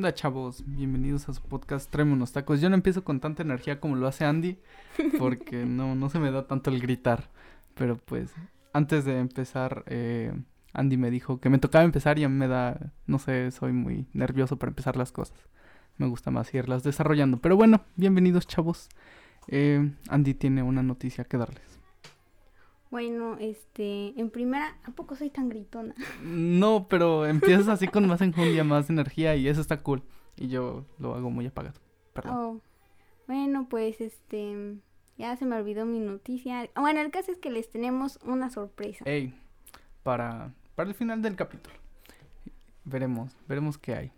onda, chavos? Bienvenidos a su podcast Tráeme unos tacos. Yo no empiezo con tanta energía como lo hace Andy, porque no, no se me da tanto el gritar. Pero pues, antes de empezar, eh, Andy me dijo que me tocaba empezar y a mí me da, no sé, soy muy nervioso para empezar las cosas. Me gusta más irlas desarrollando. Pero bueno, bienvenidos, chavos. Eh, Andy tiene una noticia que darles. Bueno, este, en primera, ¿a poco soy tan gritona? No, pero empiezas así con más enjundia, más energía y eso está cool. Y yo lo hago muy apagado. Perdón. Oh, bueno, pues este, ya se me olvidó mi noticia. Bueno, el caso es que les tenemos una sorpresa. Ey, para, para el final del capítulo. Veremos, veremos qué hay.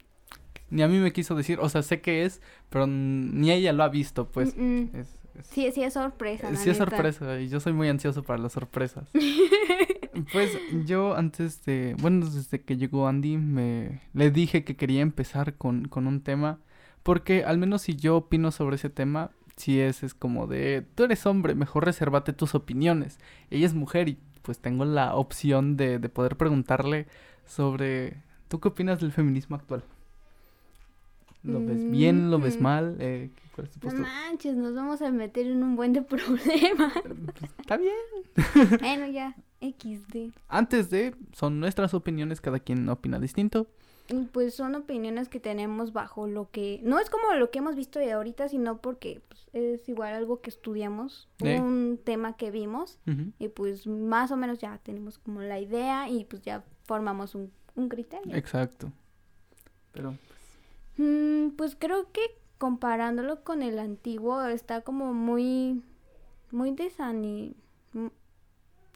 Ni a mí me quiso decir, o sea, sé qué es, pero ni ella lo ha visto, pues. Mm, mm. Es, es- Sí, sí es sorpresa. la Sí es sorpresa y yo soy muy ansioso para las sorpresas. Pues yo antes de, bueno, desde que llegó Andy me le dije que quería empezar con, con un tema porque al menos si yo opino sobre ese tema, si es, es como de, tú eres hombre, mejor resérvate tus opiniones. Ella es mujer y pues tengo la opción de, de poder preguntarle sobre, ¿tú qué opinas del feminismo actual? ¿Lo ves bien? ¿Lo ves Mm. mal? Eh, ¿cuál es tu No manches, nos vamos a meter en un buen de problemas. Pues, Está bien. bueno, ya, XD. Antes de, son nuestras opiniones, cada quien opina distinto. Y, Pues son opiniones que tenemos bajo lo que... No es como lo que hemos visto de ahorita, sino porque pues, es igual algo que estudiamos, Eh. un tema que vimos. Y pues más o menos ya tenemos como la idea y pues ya formamos un, un criterio. Exacto. Pero, Mm, pues creo que comparándolo con el antiguo está como muy, muy desani... mm,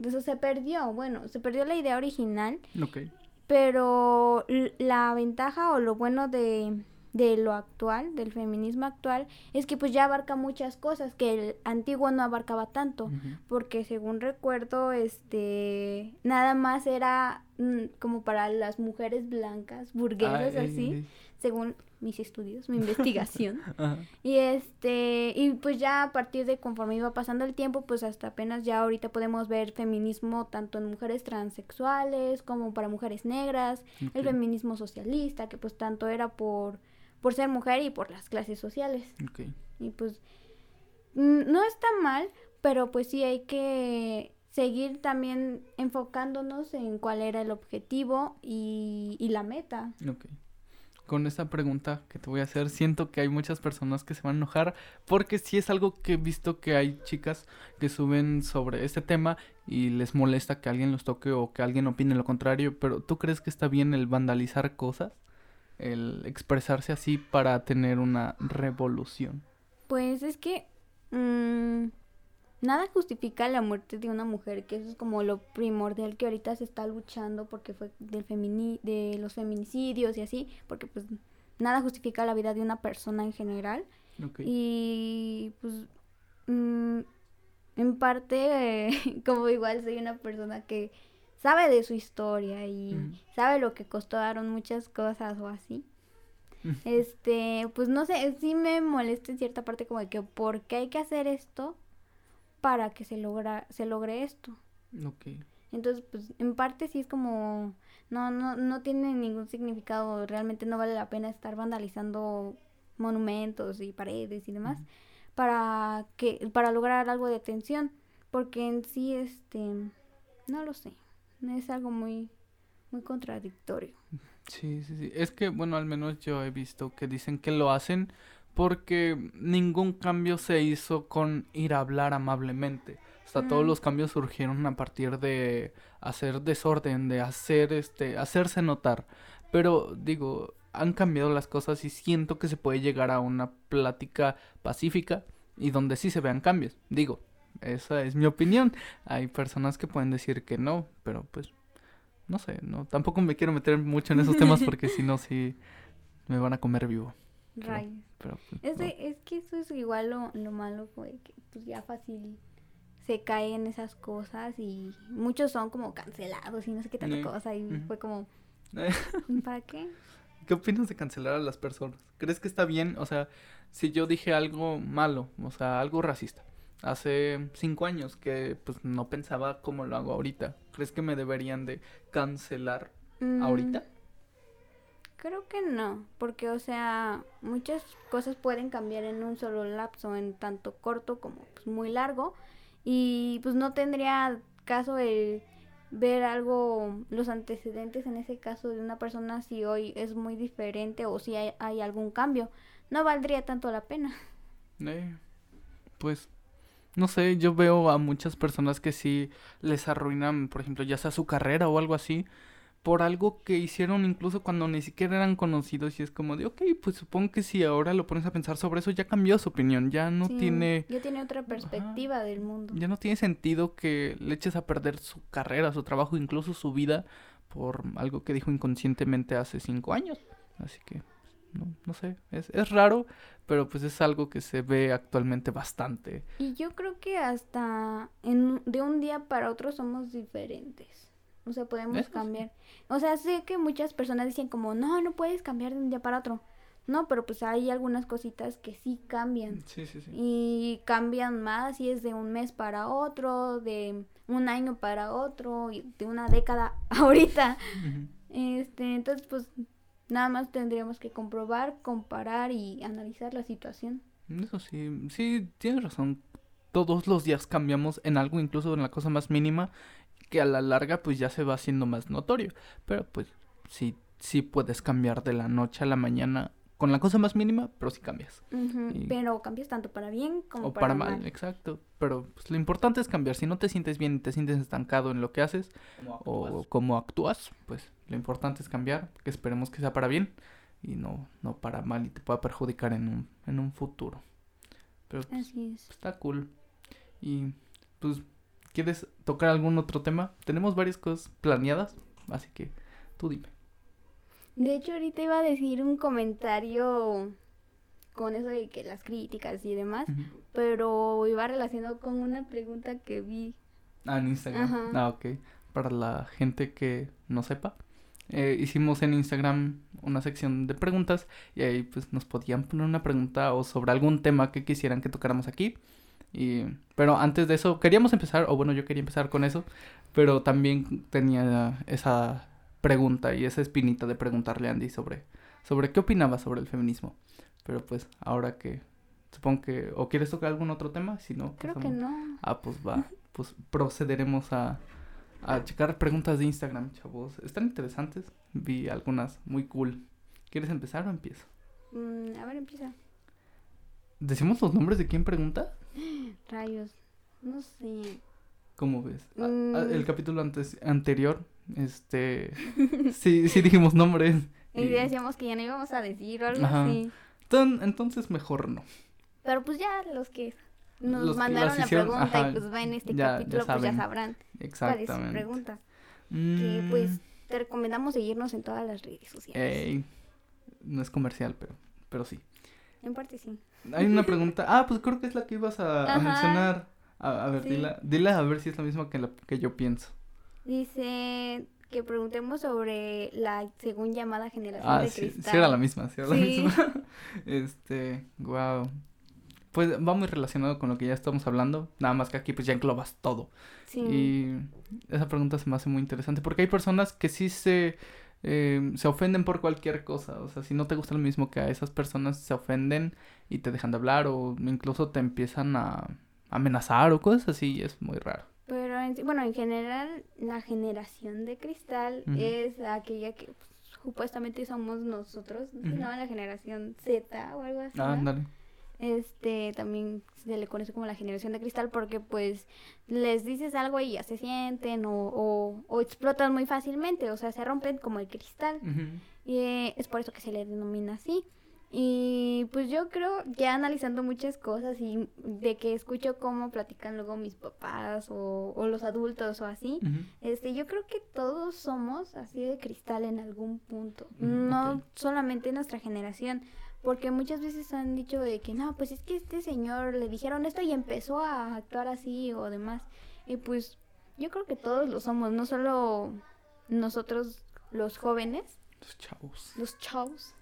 Eso se perdió, bueno, se perdió la idea original, ok. pero la ventaja o lo bueno de, de lo actual, del feminismo actual, es que pues ya abarca muchas cosas que el antiguo no abarcaba tanto porque según recuerdo, este, nada más era mm, como para las mujeres blancas, burguesas Ah, eh, así, eh, según mis estudios, mi investigación. ajá. Y este, y pues ya a partir de conforme iba pasando el tiempo, pues hasta apenas ya ahorita podemos ver feminismo tanto en mujeres transexuales como para mujeres negras, el feminismo socialista, que pues tanto era por, por ser mujer y por las clases sociales. Y pues no está mal, pero pues sí hay que seguir también enfocándonos en cuál era el objetivo y, y la meta. Ok. Con esta pregunta que te voy a hacer, siento que hay muchas personas que se van a enojar porque sí es algo que he visto que hay chicas que suben sobre este tema y les molesta que alguien los toque o que alguien opine lo contrario, pero ¿tú crees que está bien el vandalizar cosas? El expresarse así para tener una revolución. Pues es que mm, nada justifica la muerte de una mujer, que eso es como lo primordial que ahorita se está luchando porque fue del femini de los feminicidios y así, porque pues nada justifica la vida de una persona en general. Y pues mm, en parte, eh, como igual soy una persona que sabe de su historia y sabe lo que costaron muchas cosas o así. Este, pues no sé, sí me molesta en cierta parte como de que por qué hay que hacer esto para que se logra, se logre esto. Ok. Entonces, pues en parte sí es como no no no tiene ningún significado, realmente no vale la pena estar vandalizando monumentos y paredes y demás para que para lograr algo de atención, porque en sí este no lo sé, es algo muy muy contradictorio. Sí, sí, sí. Es que, bueno, al menos yo he visto que dicen que lo hacen porque ningún cambio se hizo con ir a hablar amablemente. O sea, todos Mm. los cambios surgieron a partir de hacer desorden, de hacer este, hacerse notar. Pero digo, han cambiado las cosas y siento que se puede llegar a una plática pacífica y donde sí se vean cambios. Digo, esa es mi opinión. Hay personas que pueden decir que no, pero pues no sé, no tampoco me quiero meter mucho en esos temas porque si no sí me van a comer vivo. Rayos. Pero Es, no. es que eso es igual lo, lo malo, güey, que pues ya fácil se cae en esas cosas y muchos son como cancelados y no sé qué tanta Eh, cosa y fue como, ¿para qué? ¿Qué opinas de cancelar a las personas? ¿Crees que está bien? O sea, si yo dije algo malo, o sea, algo racista, hace cinco años que pues no pensaba como lo hago ahorita, ¿crees que me deberían de cancelar Mm, ahorita? Creo que no, porque o sea, muchas cosas pueden cambiar en un solo lapso, en tanto corto como pues, muy largo, y pues no tendría caso el ver algo, los antecedentes en ese caso de una persona si hoy es muy diferente o si hay, algún cambio. No valdría tanto la pena. Eh, pues, no sé, yo veo a muchas personas que sí les arruinan, por ejemplo, ya sea su carrera o algo así, por algo que hicieron incluso cuando ni siquiera eran conocidos y es como de, ok, pues supongo que si ahora lo pones a pensar sobre eso ya cambió su opinión, ya no Sí, tiene... Ya tiene otra perspectiva del mundo. Ya no tiene sentido que le eches a perder su carrera, su trabajo, incluso su vida por algo que dijo inconscientemente hace cinco años. Así que, no, no sé, es, es raro, pero pues es algo que se ve actualmente bastante. Y yo creo que hasta en, de un día para otro somos diferentes. O sea, podemos Eso cambiar. O sea, sé que muchas personas dicen como, no, no puedes cambiar de un día para otro. No, pero pues hay algunas cositas que sí cambian. Sí, sí, sí. Y cambian más y es de un mes para otro, de un año para otro, y de una década ahorita. Este, entonces pues nada más tendríamos que comprobar, comparar y analizar la situación. Eso sí, sí, tienes razón. Todos los días cambiamos en algo, incluso en la cosa más mínima, que a la larga pues ya se va haciendo más notorio. Pero pues sí, sí puedes cambiar de la noche a la mañana con la cosa más mínima, pero sí cambias. Y- Pero cambias tanto para bien como o para, para mal, mal. exacto. Pero pues, lo importante es cambiar. Si no te sientes bien y te sientes estancado en lo que haces o cómo actúas, pues lo importante es cambiar, que esperemos que sea para bien y no, no para mal y te pueda perjudicar en un, en un futuro. Pero pues, Así es. está cool. Y pues, ¿quieres tocar algún otro tema? Tenemos varias cosas planeadas, así que tú dime. De hecho, ahorita iba a decir un comentario con eso de que las críticas y demás, pero iba relacionado con una pregunta que vi. Ah, en Instagram. Ajá. Ah, ok. Para la gente que no sepa, eh, hicimos en Instagram una sección de preguntas y ahí pues nos podían poner una pregunta o sobre algún tema que quisieran que tocáramos aquí. Y, pero antes de eso, queríamos empezar, o bueno, yo quería empezar con eso, pero también tenía esa pregunta y esa espinita de preguntarle a Andy sobre, sobre qué opinaba sobre el feminismo. Pero pues ahora que supongo que, o quieres tocar algún otro tema, si no, Creo que no. Ah, pues va. Pues procederemos a, a checar preguntas de Instagram, chavos. Están interesantes. Vi algunas muy cool. ¿Quieres empezar o empiezo? Mm, a ver, empieza. ¿Decimos los nombres de quién pregunta? Rayos. No sé. ¿Cómo ves? A- a- Mm. el capítulo antes, anterior, este... sí, sí dijimos nombres. Y y- decíamos que ya no íbamos a decir o algo Ajá. así. Ton- entonces mejor no. Pero pues ya los que nos Los mandaron la hicieron, pregunta ajá, y pues ven este ya- ya capítulo, pues ya sabrán cuál es su Exactamente. pregunta. Que Mm, pues te recomendamos seguirnos en todas las redes sociales. ey, no es comercial, pero, pero sí. En parte sí. Hay una pregunta. Ah, pues creo que es la que ibas a, mencionar. A, a ver, Sí. dila, dila a ver si es la misma que, la, que yo pienso. Dice que preguntemos sobre la según llamada generación Ah, de sí, cristal. sí era la misma, sí era la misma. este, wow. Pues va muy relacionado con lo que ya estamos hablando, nada más que aquí pues ya englobas todo. Sí. Y esa pregunta se me hace muy interesante porque hay personas que sí se, eh, se ofenden por cualquier cosa. O sea, si no te gusta lo mismo que a esas personas, se ofenden y te dejan de hablar o incluso te empiezan a amenazar o cosas así. es muy raro. Pero en bueno, en general la generación de cristal es aquella que pues, supuestamente somos nosotros, ¿no? La generación Z o algo así. Ah, ¿no? Este también se le conoce como la generación de cristal porque pues les dices algo y ya se sienten o, o, o explotan muy fácilmente, o sea, se rompen como el cristal. Y eh, es por eso que se le denomina así. Y pues yo creo, ya analizando muchas cosas y de que escucho cómo platican luego mis papás o, o los adultos o así, este, yo creo que todos somos así de cristal en algún punto, no solamente nuestra generación, porque muchas veces han dicho de que no, pues es que este señor le dijeron esto y empezó a actuar así o demás, y pues yo creo que todos lo somos, no solo nosotros los jóvenes, Los chavos. los chavos.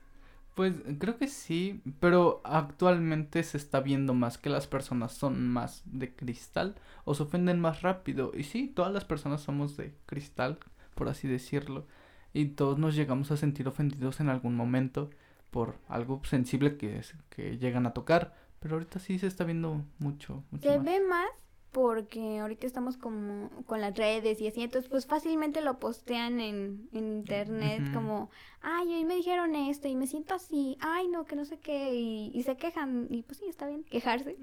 Pues creo que sí, pero actualmente se está viendo más que las personas son más de cristal o se ofenden más rápido. Y sí, todas las personas somos de cristal, por así decirlo. y todos nos llegamos a sentir ofendidos en algún momento por algo sensible que, es, que llegan a tocar. Pero ahorita sí se está viendo mucho. mucho se ve más porque ahorita estamos como con las redes y así, entonces pues fácilmente lo postean en, internet como, ay, hoy me dijeron esto y me siento así, ay, no, que no sé qué, y, se quejan, y pues sí, está bien quejarse,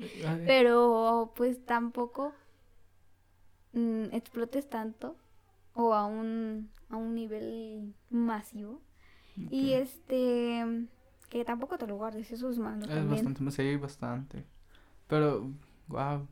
pero pues tampoco mm, explotes tanto o a un, a un nivel masivo. Y este, que tampoco te lo guardes, eso es malo. Es bastante, sí, bastante. Pero, wow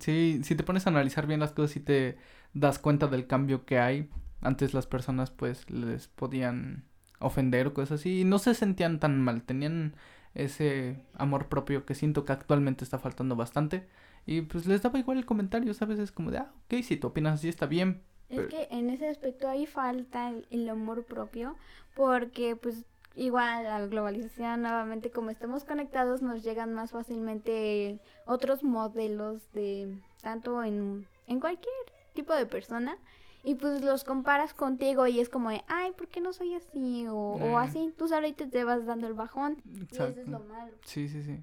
Sí, si te pones a analizar bien las cosas y te das cuenta del cambio que hay. Antes las personas pues les podían ofender o cosas así y no se sentían tan mal, tenían ese amor propio que siento que actualmente está faltando bastante y pues les daba igual el comentario, ¿sabes? Es como de, ah, ok, si tú opinas así está bien. Es que en ese aspecto ahí falta el amor propio porque pues igual la globalización nuevamente como estamos conectados nos llegan más fácilmente otros modelos de tanto en, en cualquier tipo de persona y pues los comparas contigo y es como de, ay, ¿por qué no soy así? O, o eh. así, tú ahorita te vas dando el bajón y eso es lo malo. Sí, sí, sí.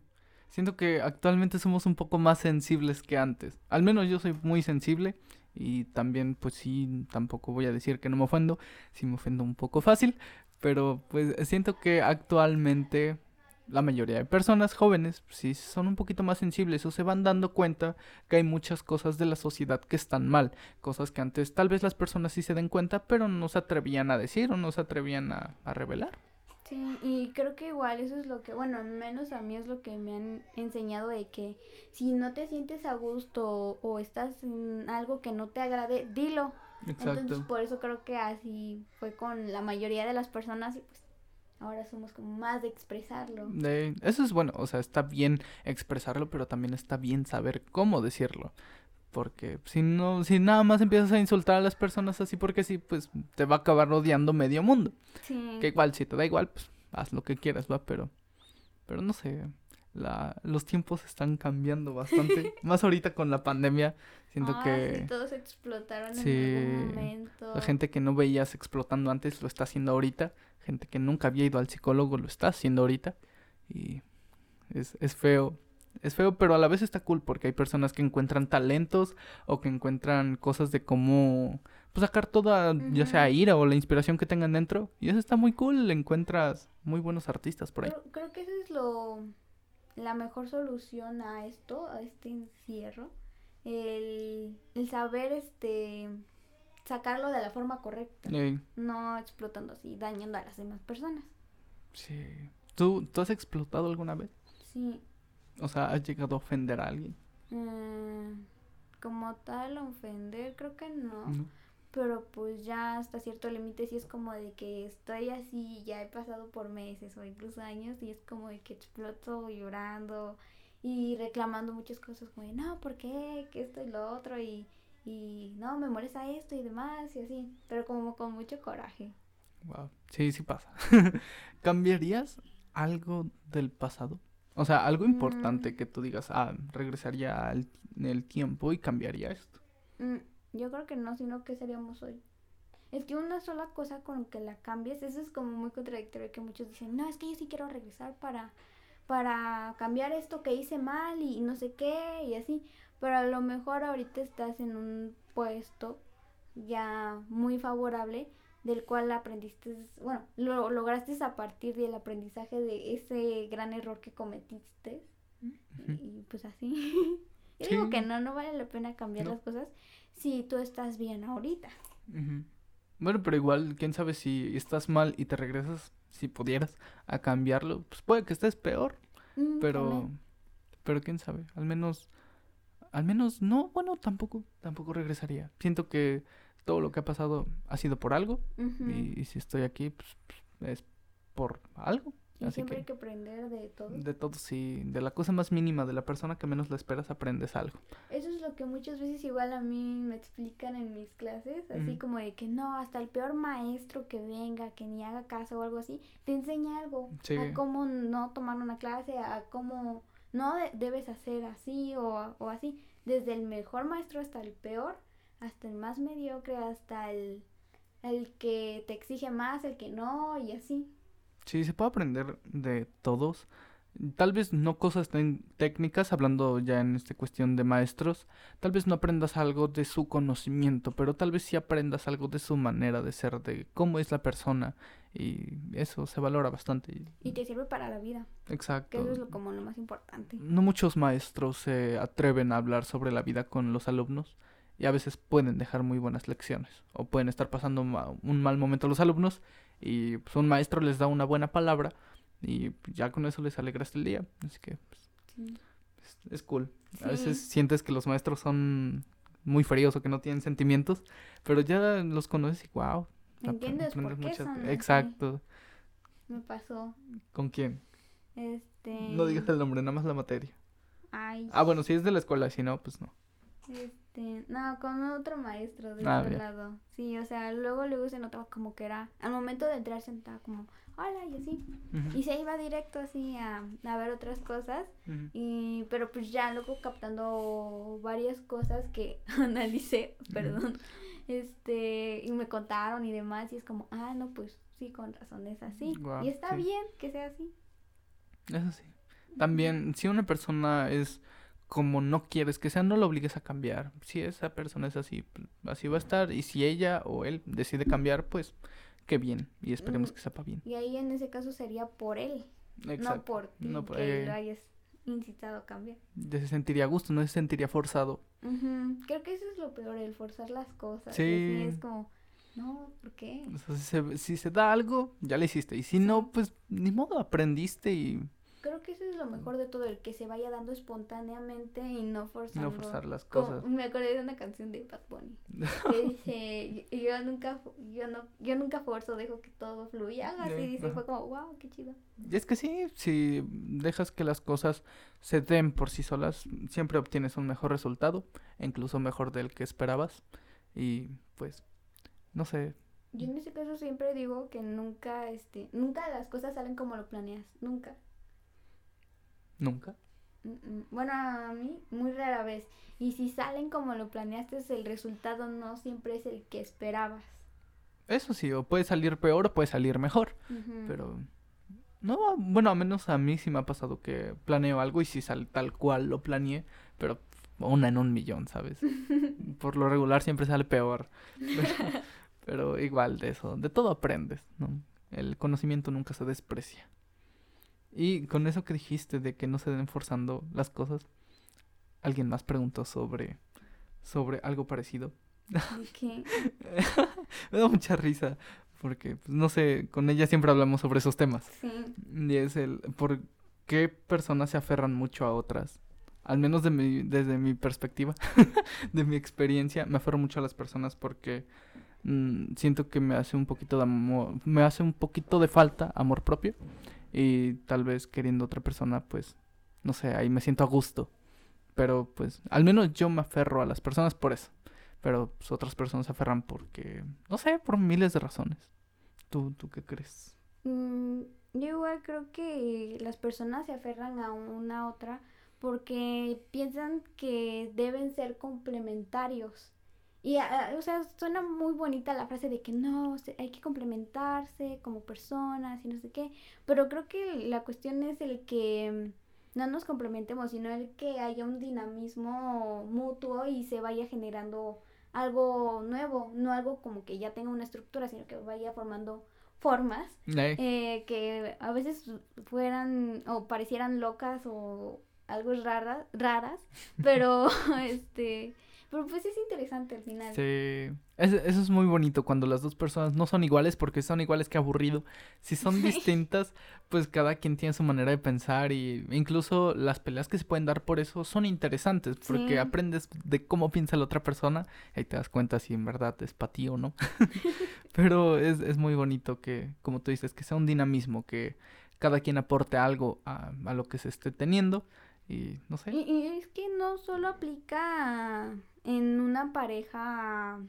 Siento que actualmente somos un poco más sensibles que antes. Al menos yo soy muy sensible y también pues sí, tampoco voy a decir que no me ofendo, sí me ofendo un poco fácil, pero pues siento que actualmente la mayoría de personas jóvenes sí son un poquito más sensibles o se van dando cuenta que hay muchas cosas de la sociedad que están mal, cosas que antes tal vez las personas sí se den cuenta, pero no se atrevían a decir o no se atrevían a, a revelar. Sí, y creo que igual eso es lo que, bueno, menos a mí es lo que me han enseñado de que si no te sientes a gusto o estás en algo que no te agrade, dilo. Exacto. Entonces por eso creo que así fue con la mayoría de las personas y pues ahora somos como más de expresarlo. eso es bueno, o sea, está bien expresarlo, pero también está bien saber cómo decirlo. Porque si no, si nada más empiezas a insultar a las personas así porque sí, pues te va a acabar odiando medio mundo. Sí. Que igual, si te da igual, pues haz lo que quieras, va, pero, pero no sé, la, los tiempos están cambiando bastante. Más ahorita con la pandemia, siento ah, que... Sí, todos explotaron en algún momento. La gente que no veías explotando antes lo está haciendo ahorita. Gente que nunca había ido al psicólogo lo está haciendo ahorita. Y es, es feo es feo, pero a la vez está cool porque hay personas que encuentran talentos o que encuentran cosas de cómo pues, sacar toda, ya sea ira o la inspiración que tengan dentro. Y eso está muy cool, encuentras muy buenos artistas por ahí. Creo, creo que eso es lo la mejor solución a esto, a este encierro. El, el saber este sacarlo de la forma correcta. No explotando así, dañando a las demás personas. Sí. ¿Tú, ¿Tú has explotado alguna vez? Sí. O sea, ¿has llegado a ofender a alguien? Mm, como tal, ofender, creo que no. Pero pues ya hasta cierto límite sí es como de que estoy así, ya he pasado por meses o incluso años y es como de que exploto llorando y reclamando muchas cosas como de no, ¿por qué? Que esto y lo otro y, y no, me molesta esto y demás y así, pero como con mucho coraje. Wow, sí, sí pasa. ¿Cambiarías algo del pasado? O sea, algo importante mm. que tú digas, ah, regresaría al, en el tiempo y cambiaría esto. Mm, yo creo que no, sino que seríamos hoy. Es que una sola cosa con que la cambies, eso es como muy contradictorio que muchos dicen, no, es que yo sí quiero regresar para, para cambiar esto que hice mal y no sé qué y así. Pero a lo mejor ahorita estás en un puesto ya muy favorable del cual aprendiste, bueno, lo lograste a partir del aprendizaje de ese gran error que cometiste. Y pues así. Yo digo que no, no vale la pena cambiar las cosas si tú estás bien ahorita. Bueno, pero igual, quién sabe si estás mal y te regresas, si pudieras, a cambiarlo, pues puede que estés peor. Mm, pero, pero quién sabe, al menos, al menos, no, bueno, tampoco, tampoco regresaría. Siento que todo lo que ha pasado ha sido por algo. y, si estoy aquí, pues, pues, es por algo. Y siempre hay que aprender de todo. De todo, sí. De la cosa más mínima, de la persona que menos la esperas, aprendes algo. Eso es lo que muchas veces igual a mí me explican en mis clases. Así como de que no, hasta el peor maestro que venga, que ni haga caso o algo así, te enseña algo. A cómo no tomar una clase, a cómo no debes hacer así o, o así. Desde el mejor maestro hasta el peor, hasta el más mediocre, hasta el el que te exige más, el que no, y así. Sí, se puede aprender de todos. Tal vez no cosas tan técnicas, hablando ya en esta cuestión de maestros, tal vez no aprendas algo de su conocimiento, pero tal vez sí aprendas algo de su manera de ser, de cómo es la persona, y eso se valora bastante. Y te sirve para la vida. Exacto. Que eso es lo, como lo más importante. No muchos maestros se atreven a hablar sobre la vida con los alumnos y a veces pueden dejar muy buenas lecciones o pueden estar pasando un mal momento los alumnos y pues, un maestro les da una buena palabra y ya con eso les alegraste el día. Así que pues, es, cool. A veces sientes que los maestros son muy fríos o que no tienen sentimientos, pero ya los conoces y wow. ¿Entiendes por qué son Exacto. Me pasó. ¿Con quién? Este... No digas el nombre, nada más la materia. Ay. Ah, bueno, si es de la escuela, si no, pues no. Este, no, con otro maestro de ah, otro lado. Sí, o sea, luego luego se notaba como que era, al momento de entrar sentaba como, hola, y así. Y se iba directo así a, a ver otras cosas. y, pero pues ya luego captando varias cosas que analicé, perdón. Este, y me contaron y demás. Y es como, ah, no, pues sí, con razón es así. y está bien que sea así. Eso sí. También, si una persona es como no quieres que sea, no lo obligues a cambiar. Si esa persona es así, así va a estar. Y si ella o él decide cambiar, pues qué bien. Y esperemos que sepa bien. Y ahí en ese caso sería por él. No por ti, no, que lo hayas incitado a cambiar. Se sentiría a gusto, no se sentiría forzado. Creo que eso es lo peor, el forzar las cosas. Sí. es como, no, ¿por qué? si, se, da algo, ya lo hiciste. Y si no, pues ni modo, aprendiste y Creo que eso es lo mejor de todo, el que se vaya dando espontáneamente y no forzando. No forzar las cosas. me acordé de una canción de Bad Bunny que dice, yo nunca, yo no, yo nunca forzo, dejo que todo fluya, así dice, fue como, wow, qué chido. Y es que sí, si dejas que las cosas se den por sí solas, siempre obtienes un mejor resultado, incluso mejor del que esperabas, y pues, no sé, yo en ese caso siempre digo que nunca, este, nunca las cosas salen como lo planeas, nunca. Nunca. Bueno, a mí muy rara vez. Y si salen como lo planeaste, el resultado no siempre es el que esperabas. Eso sí, o puede salir peor o puede salir mejor. Pero no, bueno, a menos a mí sí me ha pasado que planeo algo y si sale tal cual lo planeé, pero una en un millón, ¿sabes? Por lo regular siempre sale peor. pero igual de eso, de todo aprendes, ¿no? El conocimiento nunca se desprecia. Y con eso que dijiste de que no se den forzando las cosas, alguien más preguntó sobre, sobre algo parecido. ¿Qué? Me da mucha risa porque, pues, no sé, con ella siempre hablamos sobre esos temas. Sí. Y es el, ¿por qué personas se aferran mucho a otras? Al menos de mi, desde mi perspectiva, de mi experiencia, me aferro mucho a las personas porque mm, siento que me hace un poquito de amor, me hace un poquito de falta amor propio y tal vez queriendo otra persona, pues, no sé, ahí me siento a gusto. Pero pues, al menos yo me aferro a las personas por eso. Pero pues, otras personas se aferran porque, no sé, por miles de razones. ¿Tú, tú qué crees? Mm, yo igual creo que las personas se aferran a una otra porque piensan que deben ser complementarios. Y, ah, o sea, suena muy bonita la frase de que no, hay que complementarse como personas y no sé qué, pero creo que la cuestión es el que no nos complementemos, sino el que haya un dinamismo mutuo y se vaya generando algo nuevo, no algo como que ya tenga una estructura, sino que vaya formando formas eh, que a veces fueran o parecieran locas o algo raras, raras, pero este pero pues es interesante al final. Sí. eso es muy bonito cuando las dos personas no son iguales porque son iguales que aburrido. Si son distintas, pues cada quien tiene su manera de pensar y incluso las peleas que se pueden dar por eso son interesantes porque aprendes de cómo piensa la otra persona y te das cuenta si en verdad es para ti o no. Pero es, es muy bonito que, como tú dices, que sea un dinamismo, que cada quien aporte algo a, a lo que se esté teniendo y no sé. Y, es que no solo aplica en una pareja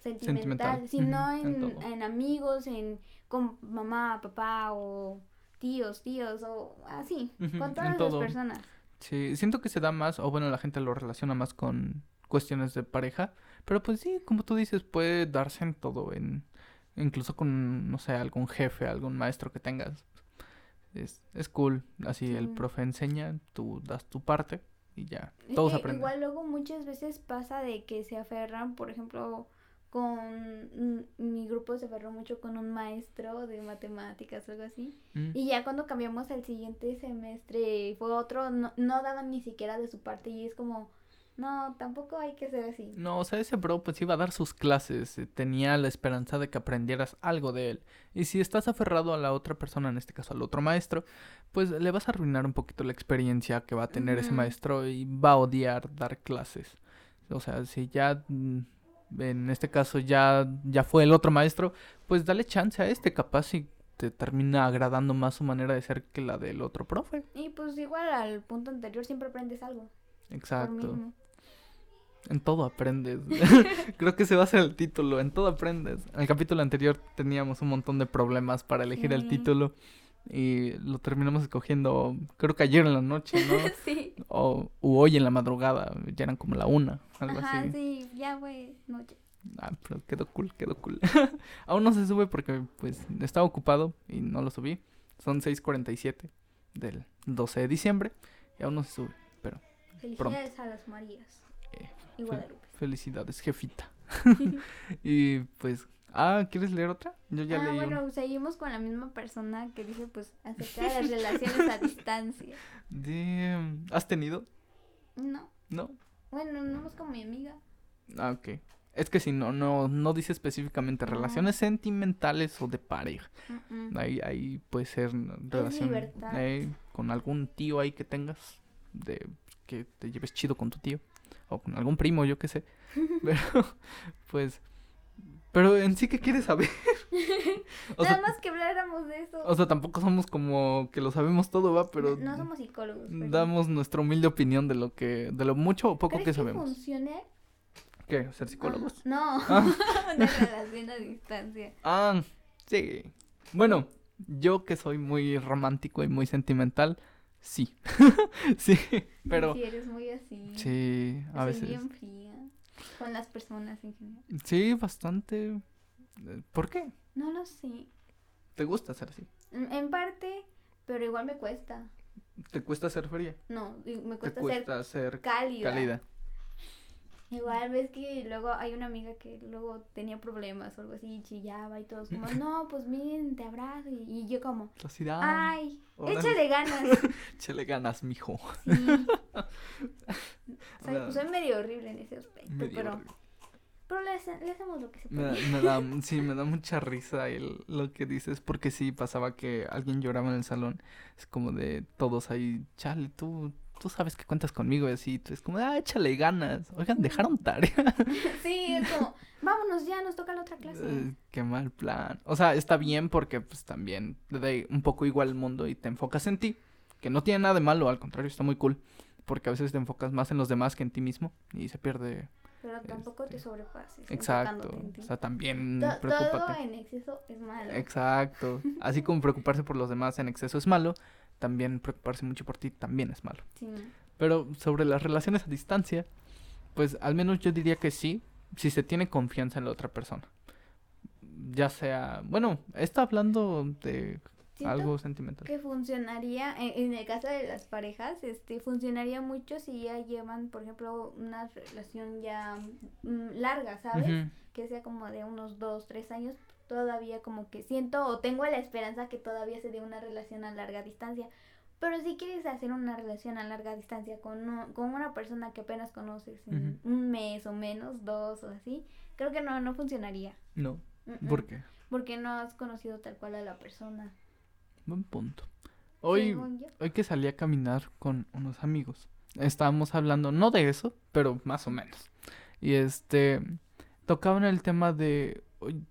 sentimental, sino en, amigos, en con mamá, papá o tíos, tíos o así, con todas las personas. Sí, siento que se da más, o bueno, la gente lo relaciona más con cuestiones de pareja, pero pues sí, como tú dices, puede darse en todo, en incluso con, no sé, algún jefe, algún maestro que tengas. Es, es cool. Así el profe enseña, tú das tu parte y ya. Todos que aprenden. Igual luego muchas veces pasa de que se aferran, por ejemplo, con mm, mi grupo se aferró mucho con un maestro de matemáticas o algo así. Mm. Y ya cuando cambiamos al siguiente semestre fue otro, no, no daban ni siquiera de su parte y es como, no, tampoco hay que ser así. No, o sea, ese bro pues iba a dar sus clases, eh, tenía la esperanza de que aprendieras algo de él. Y si estás aferrado a la otra persona, en este caso al otro maestro, pues le vas a arruinar un poquito la experiencia que va a tener ese maestro y va a odiar dar clases. O sea, si ya mm, en este caso ya ya fue el otro maestro, pues dale chance a este, capaz si te termina agradando más su manera de ser que la del otro profe. Y pues igual al punto anterior siempre aprendes algo. Exacto. En todo aprendes. Creo que se va a hacer el título. En todo aprendes. En el capítulo anterior teníamos un montón de problemas para elegir el título. Y lo terminamos escogiendo, creo que ayer en la noche, ¿no? sí. O u hoy en la madrugada. Ya eran como la una, algo Ajá, así. sí, ya fue noche. Ah, pero quedó cool, quedó cool. Aún no se sube porque, pues, estaba ocupado y no lo subí. Son 6.47 del 12 de diciembre. Y aún no se sube. Pero Felicidades a las Marías. Y Guadalupe. felicidades, jefita. y pues, ah, ¿quieres leer otra? Yo ya ah, leí bueno, una. seguimos con la misma persona que dice pues acerca de las relaciones a distancia. De... ¿Has tenido? No, ¿No? bueno, no es como mi amiga. Ah, ok. Es que si no, no, no dice específicamente No. relaciones sentimentales o de pareja. Mm, mm. Ahí, ahí puede ser relación eh, con algún tío ahí que tengas, de que te lleves chido con tu tío, o con algún primo, yo qué sé. Pero, pues, pero en sí, ¿qué quieres saber? o, Nada sea, más que habláramos de eso. o sea, tampoco somos como que lo sabemos todo, va, pero no, no somos psicólogos. pero- damos nuestra humilde opinión de lo que, de lo mucho o poco ¿Crees que que sabemos. funcione? ¿Qué? ¿Ser psicólogos? Ajá. No, Ah. una relación a distancia. Ah, sí. Bueno, yo que soy muy romántico y muy sentimental, sí. sí, pero Sí, eres muy así. sí, a soy veces. bien fría con las personas en general. Sí, bastante. Eh, ¿Por qué? No lo sé. ¿Te gusta ser así? En parte, pero igual me cuesta. ¿Te cuesta ser fría? No, me ¿Te cuesta, cuesta ser ser cálida. cálida? Igual ves que luego hay una amiga que luego tenía problemas o algo así y chillaba y todos como, no, pues miren, te abrazo. Y, y yo como, ay, órale. échale ganas. échale ganas, mijo. Sí. soy, soy medio horrible en ese aspecto, Medio pero, horrible. pero le, le hacemos lo que se Me da, puede. me da- sí, me da mucha risa el, lo que dices, porque sí, pasaba que alguien lloraba en el salón, es como de todos ahí, chale, tú, tú sabes que cuentas conmigo y así, tú es como, ah, échale ganas, oigan, dejaron tarea, Sí, es como, vámonos ya, nos toca la otra clase. Eh, qué mal plan, o sea, está bien porque pues también te da un poco igual el mundo y te enfocas en ti, que no tiene nada de malo, al contrario, está muy cool, porque a veces te enfocas más en los demás que en ti mismo y se pierde, Pero tampoco te este, sobrepases. exacto, en ti. o sea, también preocúpate. todo en exceso es malo. Exacto. Así como preocuparse por los demás en exceso es malo, también preocuparse mucho por ti también es malo. Sí. Pero sobre las relaciones a distancia, pues al menos yo diría que sí, si se tiene confianza en la otra persona. Ya sea, bueno, está hablando de Siento algo sentimental. que funcionaría, en, en el caso de las parejas, este, funcionaría mucho si ya llevan, por ejemplo, una relación ya mm, larga, ¿sabes? Que sea como de unos dos, tres años, todavía como que siento o tengo la esperanza que todavía se dé una relación a larga distancia. Pero si quieres hacer una relación a larga distancia con, con una persona que apenas conoces en un mes o menos, dos o así, creo que no, no funcionaría. No. ¿por qué? Porque no has conocido tal cual a la persona. Buen punto. Hoy, hoy que salí a caminar con unos amigos, estábamos hablando, no de eso, pero más o menos. Y este, tocaban el tema de,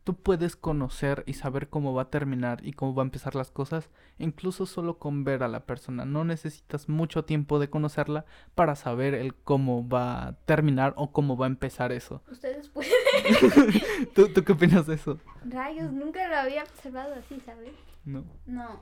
tú puedes conocer y saber cómo va a terminar y cómo va a empezar las cosas, incluso solo con ver a la persona. No necesitas mucho tiempo de conocerla para saber el cómo va a terminar o cómo va a empezar eso. Ustedes pueden. ¿Tú, tú qué opinas de eso? Rayos, nunca lo había observado así, ¿sabes? No. No.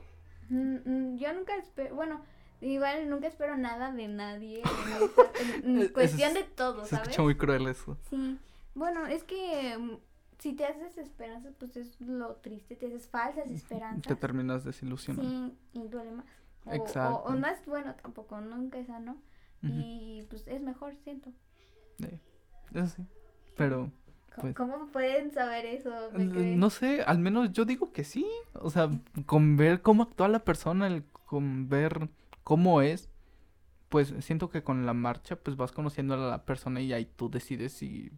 Mm, mm, Yo nunca espero. Bueno, igual nunca espero nada de nadie. En, esa- en- en Eso cuestión es- de todo, Se ¿sabes? escucha muy cruel eso. Sí. Bueno, es que mm, si te haces esperanzas, pues es lo triste, te haces falsas esperanzas. Te terminas desilusionando. Sí, y duele más. O, Exacto. O, o no es bueno tampoco, nunca es sano. Ujú. Y pues es mejor, siento. Eh, Eso sí. Pero, Pues- ¿Cómo pueden saber eso? No sé, al menos yo digo que sí. O sea, con ver cómo actúa la persona, el, con ver cómo es, pues siento que con la marcha, pues vas conociendo a la persona y ahí tú decides si,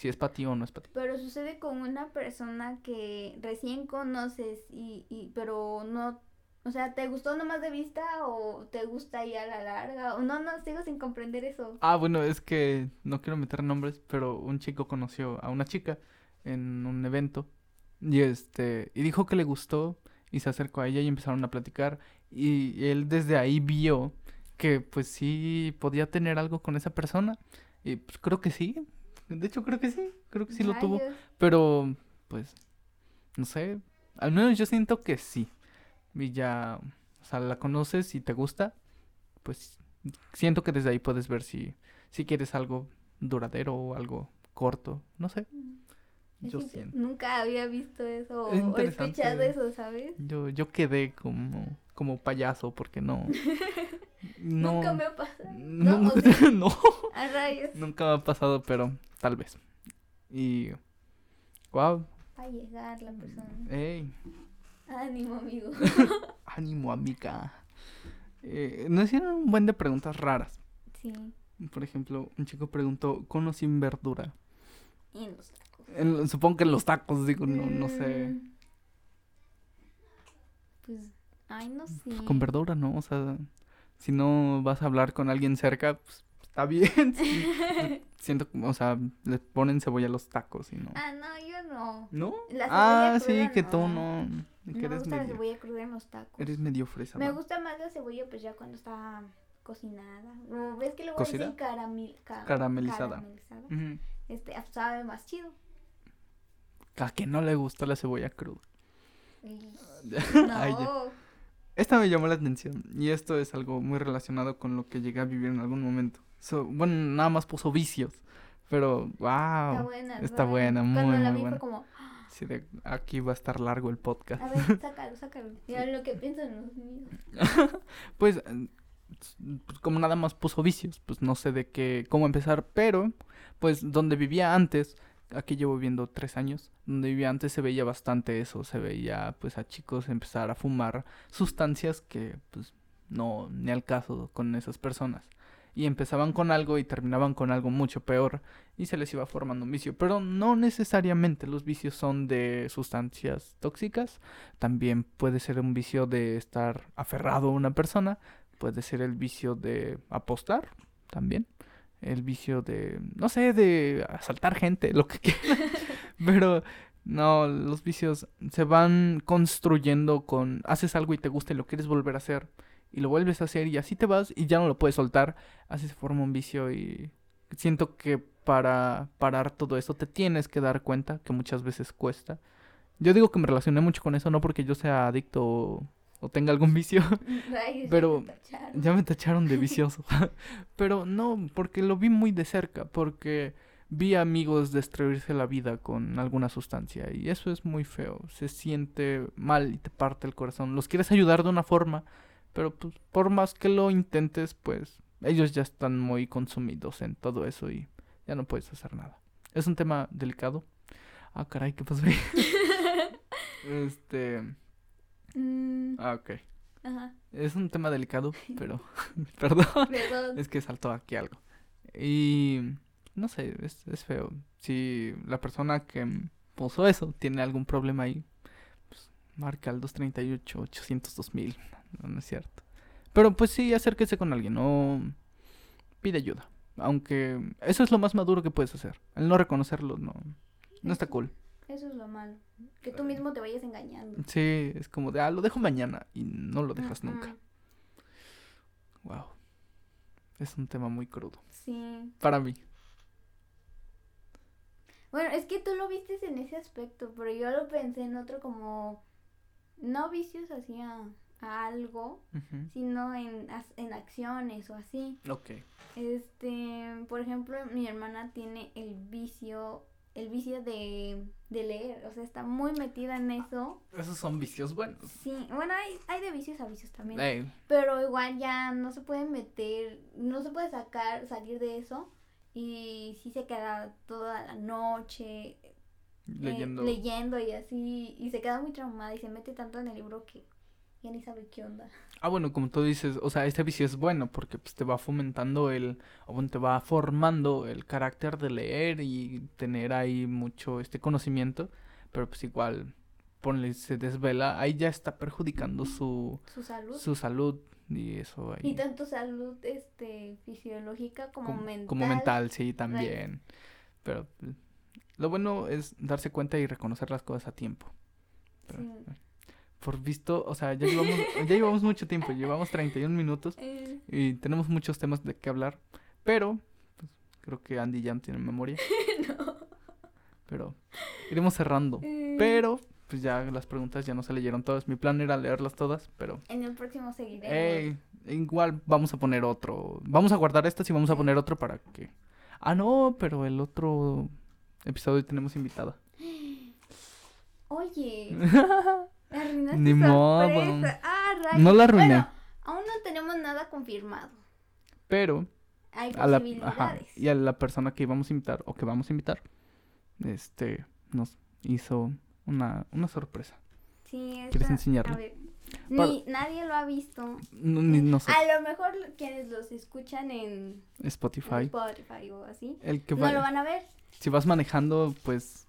si es para ti o no es para ti. Pero sucede con una persona que recién conoces y, y pero no, o sea, ¿te gustó nomás de vista o te gusta ya a la larga? O no, no, sigo sin comprender eso. Ah, bueno, es que no quiero meter nombres, pero un chico conoció a una chica en un evento y este y dijo que le gustó y se acercó a ella y empezaron a platicar y él desde ahí vio que pues sí podía tener algo con esa persona y pues creo que sí. De hecho creo que sí, creo que sí lo tuvo, pero pues no sé, al menos yo siento que sí. Y ya, o sea, la conoces y te gusta, pues siento que desde ahí puedes ver si, si quieres algo duradero o algo corto, no sé. Es Yo siento. Nunca había visto eso o, Es o escuchado eso, ¿sabes? Yo, yo quedé como, como payaso porque no. No. Nunca me ha pasado. No, No, o sí. no, A rayos. nunca me ha pasado, pero tal vez. Y. Wow, Va a llegar la persona. ey, Ánimo, amigo. ánimo, amiga. Eh, nos hicieron un buen de preguntas raras. Sí. Por ejemplo, un chico preguntó, ¿con o sin verdura? Y en los tacos. En- supongo que en los tacos, digo, no, no sé. Mm, Pues, ay, no sé. Con verdura, ¿no? O sea, si no vas a hablar con alguien cerca, pues está bien. sí. Siento, o sea, le ponen cebolla a los tacos y no. Ah, no, yo no. ¿No? La Ah, sí, que tú no. no. No Que me eres gusta la cebolla cruda en los tacos. eres medio fresa. Me gusta más la cebolla pues ya cuando está cocinada. O ¿Ves que luego dicen caramel, ca- Caramelizada. caramelizada? Este, sabe más chido. A que no le gusta la cebolla cruda. Y- Ay. No. Esta me llamó la atención y esto es algo muy relacionado con lo que llegué a vivir en algún momento. So, bueno, nada más puso vicios, pero wow. Está buena. está buena, muy, Cuando la muy vi buena. fue como, Sí, de- aquí va a estar largo el podcast. a ver, sácalo, sácalo. Mira lo que piensan los míos. Pues, pues, como nada más puso vicios, pues no sé de qué, cómo empezar, pero pues donde vivía antes, aquí llevo viviendo tres años, donde vivía antes se veía bastante eso, se veía pues a chicos empezar a fumar sustancias que pues no, ni al caso con esas personas. Y empezaban con algo y terminaban con algo mucho peor y se les iba formando un vicio. Pero no necesariamente los vicios son de sustancias tóxicas. También puede ser un vicio de estar aferrado a una persona. Puede ser el vicio de apostar también. El vicio de, no sé, de asaltar gente, lo que quieran. Pero no, los vicios se van construyendo con, haces algo y te gusta y lo quieres volver a hacer. Y lo vuelves a hacer y así te vas y ya no lo puedes soltar. Así se forma un vicio y siento que para parar todo eso te tienes que dar cuenta que muchas veces cuesta. Yo digo que me relacioné mucho con eso, no porque yo sea adicto o, tenga algún vicio. Ay, ya Pero- te tacharon. ya me tacharon de vicioso. Pero no, porque lo vi muy de cerca, porque vi amigos destruirse la vida con alguna sustancia y eso es muy feo. Se siente mal y te parte el corazón. Los quieres ayudar de una forma, pero pues, por más que lo intentes, pues ellos ya están muy consumidos en todo eso y ya no puedes hacer nada. Es un tema delicado. Ah, caray, ¿qué pasó ahí? este... Mm, Ah, ok. ajá, Es un tema delicado, pero... Perdón. perdón. Es que saltó aquí algo. Y no sé, es, es feo. Si la persona que puso eso tiene algún problema ahí, pues marca al 238 800 2000. No, no es cierto. Pero pues sí, acérquese con alguien, no pide ayuda. Aunque eso es lo más maduro que puedes hacer. El no reconocerlo no, no está cool. Eso es lo malo. Que tú mismo te vayas engañando. Sí, es como de, ah, lo dejo mañana y no lo dejas nunca. Wow. Es un tema muy crudo. Sí. Para mí. Bueno, es que tú lo vistes en ese aspecto, pero yo lo pensé en otro como, no vicios así a, a algo, sino en, en acciones o así. Ok. Este, por ejemplo, mi hermana tiene el vicio el vicio de, de leer, o sea, está muy metida en eso. Esos son vicios buenos. Sí, bueno, hay, hay de vicios a vicios también. Pero igual ya no se puede meter, no se puede sacar, salir de eso. Y sí se queda toda la noche eh, leyendo. leyendo y así. Y se queda muy traumada y se mete tanto en el libro que ya ni sabe qué onda. Ah, bueno, como tú dices, o sea, este vicio es bueno porque pues, te va fomentando el, o bueno, te va formando el carácter de leer y tener ahí mucho este conocimiento, pero pues igual, ponle, se desvela, ahí ya está perjudicando su, Su salud. su salud y eso ahí. Y tanto salud este fisiológica como com- mental. Como mental, sí, también. Pero pues, lo bueno es darse cuenta y reconocer las cosas a tiempo. Pero, Sí. Eh, por visto, o sea, ya llevamos, ya llevamos mucho tiempo, llevamos 31 minutos. Eh, Y tenemos muchos temas de qué hablar. Pero, pues, creo que Andy ya no tiene memoria. Pero iremos cerrando. eh, Pero, pues ya las preguntas ya no se leyeron todas. Mi plan era leerlas todas, pero... En el próximo seguiremos. Ey, igual vamos a poner otro. Vamos a guardar estas y vamos a poner otro para que... Ah, no, pero el otro episodio tenemos invitada. Oye, arruinaste Ni modo. sorpresa. Ah, rayos. No la arruiné. Bueno, aún no tenemos nada confirmado. Pero Hay a la, ajá, posibilidades. y a la persona que íbamos a invitar o que vamos a invitar, este, nos hizo una, una sorpresa. Sí, ¿Quieres enseñarlo? A ver. Para- Ni, nadie lo ha visto. No, ni- no sé, A lo mejor quienes los escuchan en en Spotify. Spotify o así, El que no va, lo van a ver. si vas manejando, pues, pues,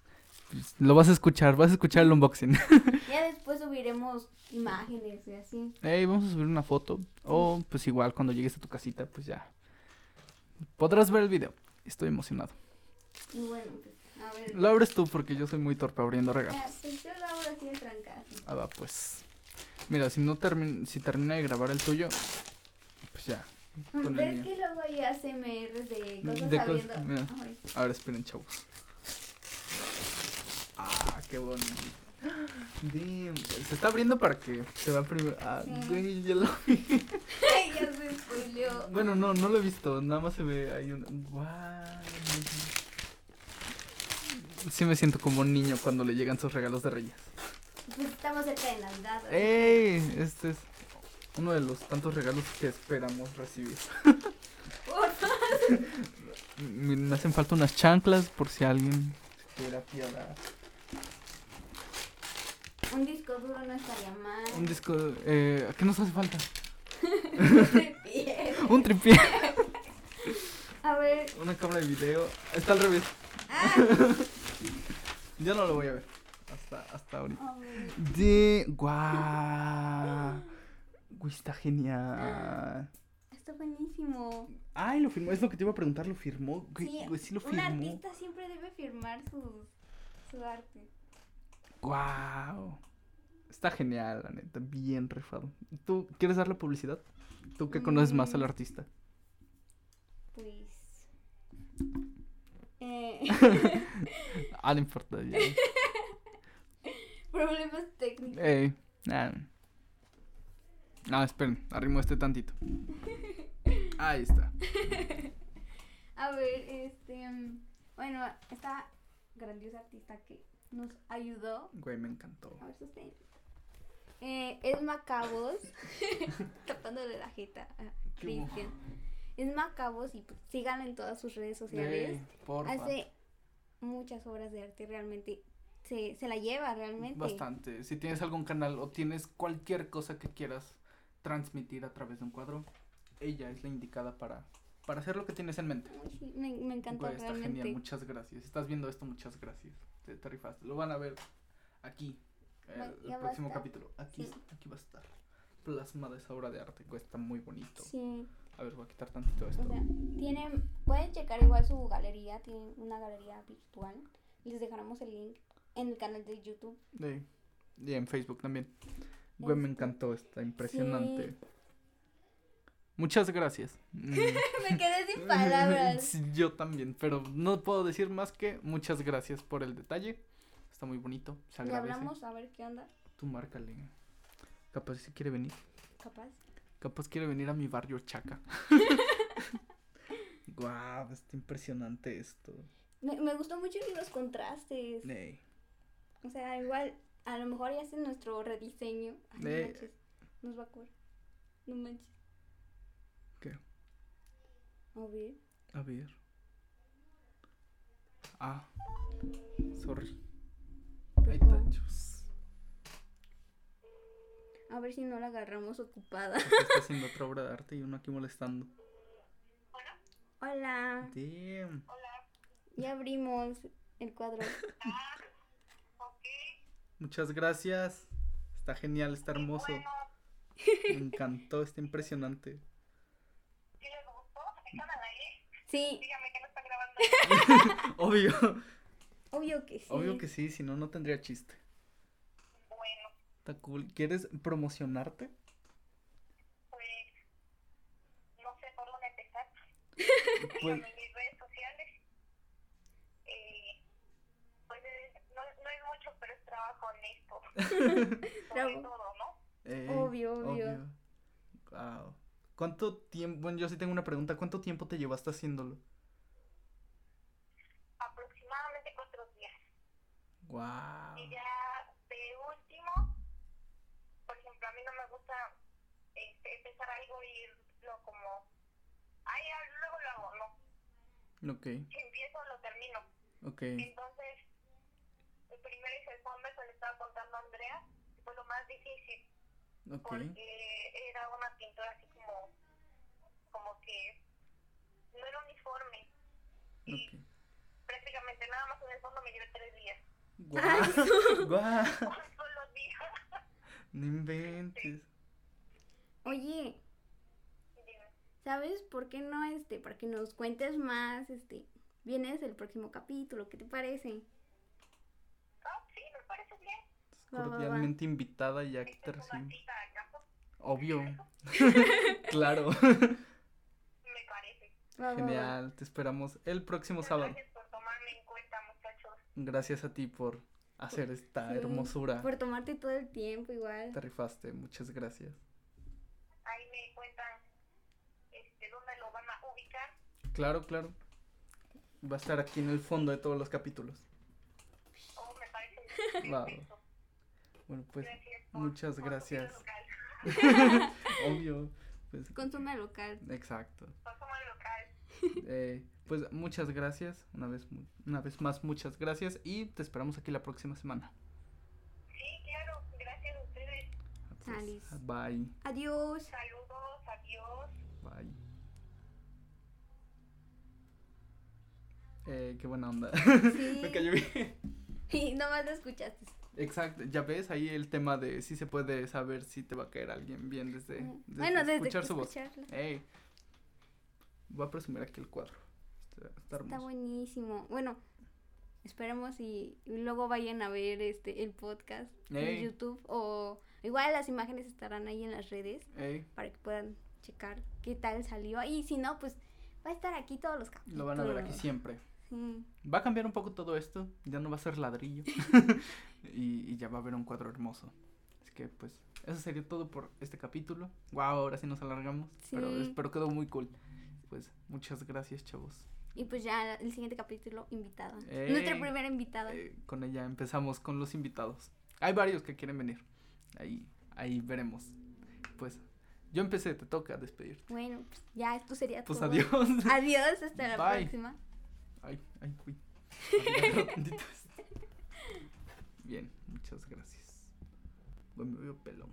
lo vas a escuchar, vas a escuchar el unboxing. Ya después subiremos imágenes y así. Ey, vamos a subir una foto. O, pues igual, cuando llegues a tu casita, pues ya. Podrás ver el video. Estoy emocionado. Y bueno, pues, a ver. Lo abres tú porque yo soy muy torpe abriendo regalos. Ah, pues yo lo hago así de trancazo. Ah, va, pues. Mira, si no termina, si termina de grabar el tuyo, pues ya. Con el Pero es mío. que luego hay ASMR de cosas De cosas, mira. Ay, A ver, esperen, chavos. Qué bonito. Damn, Se está abriendo para que se vea primero. Ah, Sí. güey, ya lo vi. ya se spoileó. Bueno, no, no lo he visto. Nada más se ve ahí un. Guau. Sí me siento como un niño cuando le llegan sus regalos de reyes. Pues estamos cerca de Navidad. ¿no? ¡Ey! Este es uno de los tantos regalos que esperamos recibir. Me me hacen falta unas chanclas por si alguien se quiera piedad. Un disco duro no estaría mal. Un disco. Eh, ¿Qué nos hace falta? de piel. Un tripié. A ver. Una cámara de video. Está al revés. Ah, Yo no lo voy a ver. Hasta, hasta ahorita. De. ¡Guau! Güey, está genial. Está buenísimo. Ay, lo firmó. Es lo que te iba a preguntar. ¿Lo firmó? Sí, güey, sí lo un firmó. artista siempre debe firmar sus, su arte. ¡Guau! Está genial, la neta. Bien rifado. ¿Tú quieres darle publicidad? ¿Tú que conoces más al Mm. artista? Pues. Eh, Ah, no importa. ya. problemas técnicos. Ey, nah. No, esperen. Arrimo este tantito. Ahí está. A ver, este. mm, Bueno, esta grandiosa artista que nos ayudó. Güey, me encantó. A ver, sostén. Eh, es Macabos. tapándole la jeta a Cristian. Es Macabos y pues, síganlo en todas sus redes sociales. Ey. Hace muchas obras de arte, realmente. Se, se la lleva realmente. Bastante. Si tienes algún canal o tienes cualquier cosa que quieras transmitir a través de un cuadro, ella es la indicada para, para hacer lo que tienes en mente. Me, me encanta está genial, muchas gracias. Estás viendo esto, muchas gracias. Te, te rifaste. Lo van a ver aquí, el, próximo capítulo. Aquí, Sí. aquí va a estar plasmada esa obra de arte. Está muy bonito. Sí, A ver, voy a quitar tantito esto. o sea, tienen, pueden checar igual su galería, tienen una galería virtual. Les dejaremos el link en el canal de YouTube. Sí. Y en Facebook también. Güey, me Este, encantó, está impresionante. sí. Muchas gracias. Mm. me quedé sin palabras. Yo también, pero no puedo decir más que muchas gracias por el detalle. Está muy bonito, se Le agradece. hablamos a ver qué onda, Tú márcale. Capaz si quiere venir. capaz. Capaz quiere venir a mi barrio Chaca. Guau, está impresionante esto. Me, me gustó mucho los contrastes. Ey. O sea, igual, a lo mejor ya es nuestro rediseño. Ay, no manches. Nos va a cobrar. No manches. A ver. A ver. Ah. Sorry. Perdón. tachos. A ver si no la agarramos ocupada. Porque está haciendo otra obra de arte y uno aquí molestando. Hola. Damn. Ya abrimos el cuadro. Muchas gracias. Está genial, está hermoso. Me encantó, está impresionante. ¿Están al aire? Sí, Dígame que no están grabando. Obvio. obvio que sí. Obvio que sí, si no, no tendría chiste. Bueno, Está cool. ¿Quieres promocionarte? pues no sé por dónde empezar. Pues, Síganme en mis redes sociales. Eh, pues es- no, no es mucho, pero es trabajo honesto. Sobre todo, ¿no? eh, Obvio, obvio. Wow. ¿Cuánto tiempo? Bueno, yo sí tengo una pregunta. ¿Cuánto tiempo te llevaste haciéndolo? Aproximadamente cuatro días. Wow. Y ya de último, por ejemplo, a mí no me gusta este, empezar algo y irlo como, ay, ya, luego lo hago, no. Ok, Si empiezo, lo termino. ok. Entonces, el primero y el fondo, eso le estaba contando a Andrea, fue lo más difícil, Porque era una pintura así como, como que no era uniforme. Y prácticamente nada más en el fondo me llevé tres días. Guau. Guau. Un solo día. No inventes. Oye. ¿sabes por qué no este? Para que nos cuentes más, este. Vienes el próximo capítulo, ¿qué te parece? Ah, sí, me parece bien. Cordialmente invitada y aquí te Obvio. claro. me parece. Genial. Te esperamos el próximo Muchas sábado. Gracias por tomarme en cuenta, muchachos. Gracias a ti por hacer esta Sí, hermosura. Por tomarte todo el tiempo igual. Te rifaste. Muchas gracias. Ahí me cuentan este, dónde lo van a ubicar. Claro, claro. Va a estar aquí en el fondo de todos los capítulos. Oh, me parece Va. Bueno, pues Gracias por- muchas por gracias. local. Obvio. Pues Consume local. exacto. Tomar local. Eh, pues muchas gracias. Una vez, una vez más, muchas gracias. Y te esperamos aquí la próxima semana. Sí, claro. Gracias a ustedes. Pues, Salis. bye. Adiós. Saludos. Adiós. Bye. Eh, qué buena onda. Sí. Me cayó bien. Y nomás lo escuchaste. Exacto, ya ves ahí el tema de si se puede saber si te va a caer alguien bien desde, Ujú. desde Bueno, desde escuchar su voz. escucharla. Ey, voy a presumir aquí el cuadro. Está, está Está buenísimo. Bueno, esperemos y, y luego vayan a ver este el podcast Ey. en YouTube o igual las imágenes estarán ahí en las redes para que puedan checar qué tal salió y si no pues va a estar aquí todos los capítulos. lo van a ver aquí siempre. Sí. Va a cambiar un poco todo esto, ya no va a ser ladrillo y, y ya va a haber un cuadro hermoso. Así que pues eso sería todo por este capítulo. Wow, ahora sí nos alargamos, pero espero quedó muy cool. Pues muchas gracias, chavos. Y pues ya el siguiente capítulo invitada. Ey. Nuestra primera invitada. Eh, con ella empezamos con los invitados. Hay varios que quieren venir. Ahí, ahí veremos. Pues yo empecé, te toca despedirte. Bueno, pues ya esto sería Pues todo. adiós. Adiós, hasta la próxima. Ay, ay, uy. Esto. Bien, muchas gracias. Bueno, me veo pelón.